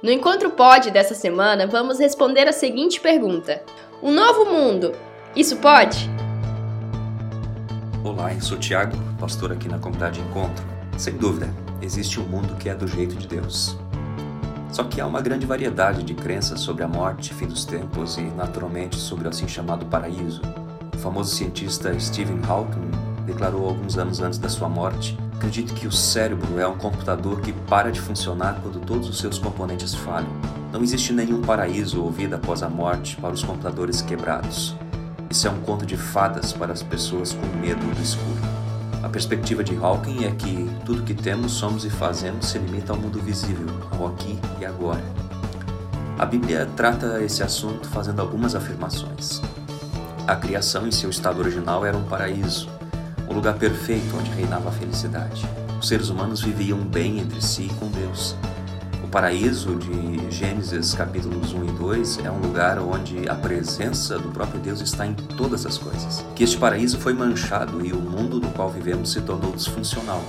No Encontro Pode dessa semana, vamos responder a seguinte pergunta: Um novo mundo, isso pode? Olá, eu sou Tiago, pastor aqui na comunidade Encontro. Sem dúvida, existe um mundo que é do jeito de Deus. Só que há uma grande variedade de crenças sobre a morte, fim dos tempos e, naturalmente, sobre o assim chamado paraíso. O famoso cientista Stephen Hawking declarou alguns anos antes da sua morte Acredito que o cérebro é um computador que para de funcionar quando todos os seus componentes falham. Não existe nenhum paraíso ou vida após a morte para os computadores quebrados. Isso é um conto de fadas para as pessoas com medo do escuro. A perspectiva de Hawking é que tudo que temos, somos e fazemos se limita ao mundo visível, ao aqui e agora. A Bíblia trata esse assunto fazendo algumas afirmações. A criação em seu estado original era um paraíso, o lugar perfeito onde reinava a felicidade. Os seres humanos viviam bem entre si e com Deus. O paraíso de Gênesis capítulos 1 e 2 é um lugar onde a presença do próprio Deus está em todas as coisas. Que este paraíso foi manchado e o mundo no qual vivemos se tornou disfuncional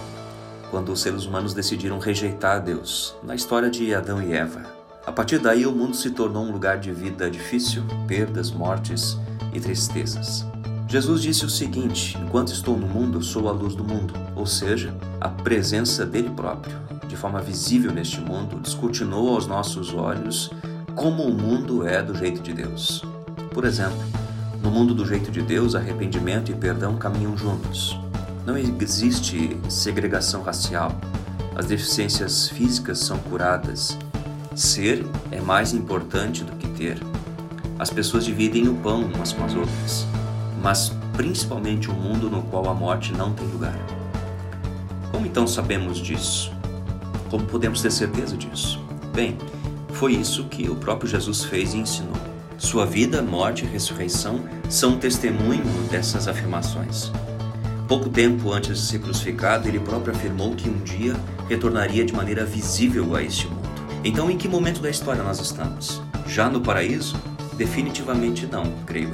quando os seres humanos decidiram rejeitar Deus, na história de Adão e Eva. A partir daí, o mundo se tornou um lugar de vida difícil, perdas, mortes e tristezas. Jesus disse o seguinte: Enquanto estou no mundo, sou a luz do mundo, ou seja, a presença dele próprio, de forma visível neste mundo, descortinou aos nossos olhos como o mundo é do jeito de Deus. Por exemplo, no mundo do jeito de Deus, arrependimento e perdão caminham juntos. Não existe segregação racial. As deficiências físicas são curadas. Ser é mais importante do que ter. As pessoas dividem o pão umas com as outras mas principalmente um mundo no qual a morte não tem lugar. Como então sabemos disso? Como podemos ter certeza disso? Bem, foi isso que o próprio Jesus fez e ensinou. Sua vida, morte e ressurreição são testemunho dessas afirmações. Pouco tempo antes de ser crucificado, ele próprio afirmou que um dia retornaria de maneira visível a este mundo. Então, em que momento da história nós estamos? Já no paraíso? Definitivamente não, creio.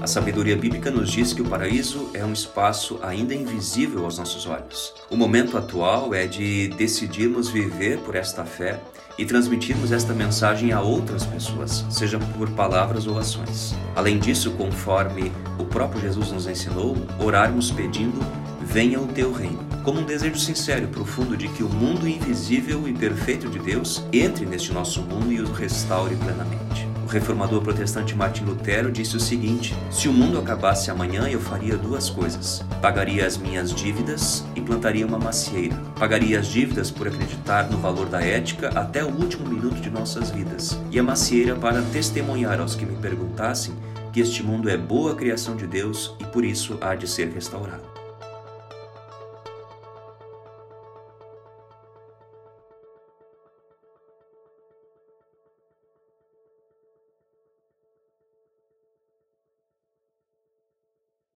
A sabedoria bíblica nos diz que o paraíso é um espaço ainda invisível aos nossos olhos. O momento atual é de decidirmos viver por esta fé e transmitirmos esta mensagem a outras pessoas, seja por palavras ou ações. Além disso, conforme o próprio Jesus nos ensinou, orarmos pedindo: Venha o teu reino, como um desejo sincero e profundo de que o mundo invisível e perfeito de Deus entre neste nosso mundo e o restaure plenamente. O reformador protestante Martin Lutero disse o seguinte: Se o mundo acabasse amanhã, eu faria duas coisas. Pagaria as minhas dívidas e plantaria uma macieira. Pagaria as dívidas por acreditar no valor da ética até o último minuto de nossas vidas, e a macieira para testemunhar aos que me perguntassem que este mundo é boa criação de Deus e por isso há de ser restaurado.